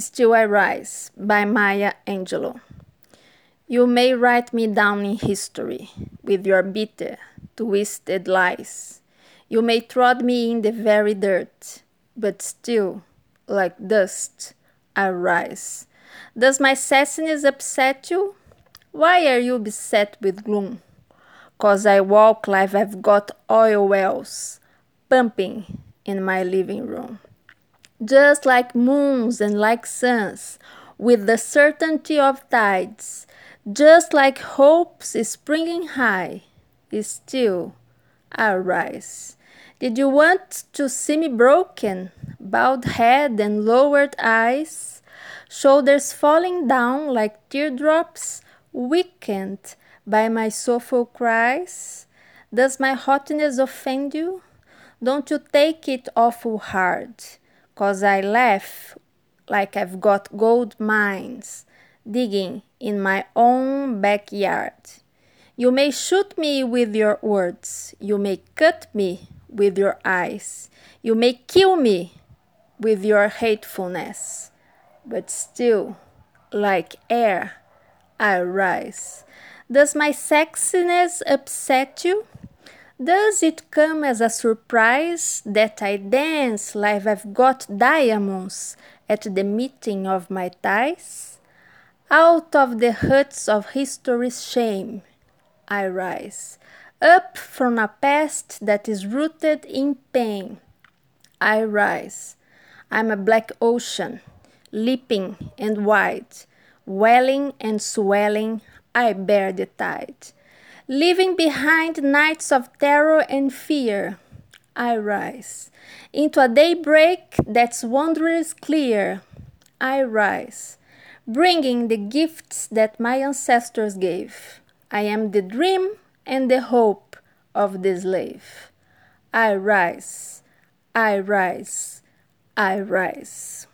Still I Rise by Maya Angelou. You may write me down in history with your bitter, twisted lies. You may trod me in the very dirt, but still, like dust, I rise. Does my sassiness upset you? Why are you beset with gloom? Cause I walk like I've got oil wells pumping in my living room just like moons and like suns, with the certainty of tides, just like hopes springing high, still I rise. Did you want to see me broken, bowed head and lowered eyes, shoulders falling down like teardrops, weakened by my soulful cries? Does my hotness offend you? Don't you take it awful hard? Cause I laugh like I've got gold mines digging in my own backyard. You may shoot me with your words, you may cut me with your eyes, you may kill me with your hatefulness, but still, like air, I rise. Does my sexiness upset you? Does it come as a surprise that I dance like I've got diamonds at the meeting of my ties? Out of the huts of history's shame, I rise. Up from a past that is rooted in pain, I rise. I'm a black ocean, leaping and wide, welling and swelling, I bear the tide. Leaving behind nights of terror and fear, I rise. Into a daybreak that's wondrous clear, I rise. Bringing the gifts that my ancestors gave. I am the dream and the hope of the slave. I rise, I rise, I rise.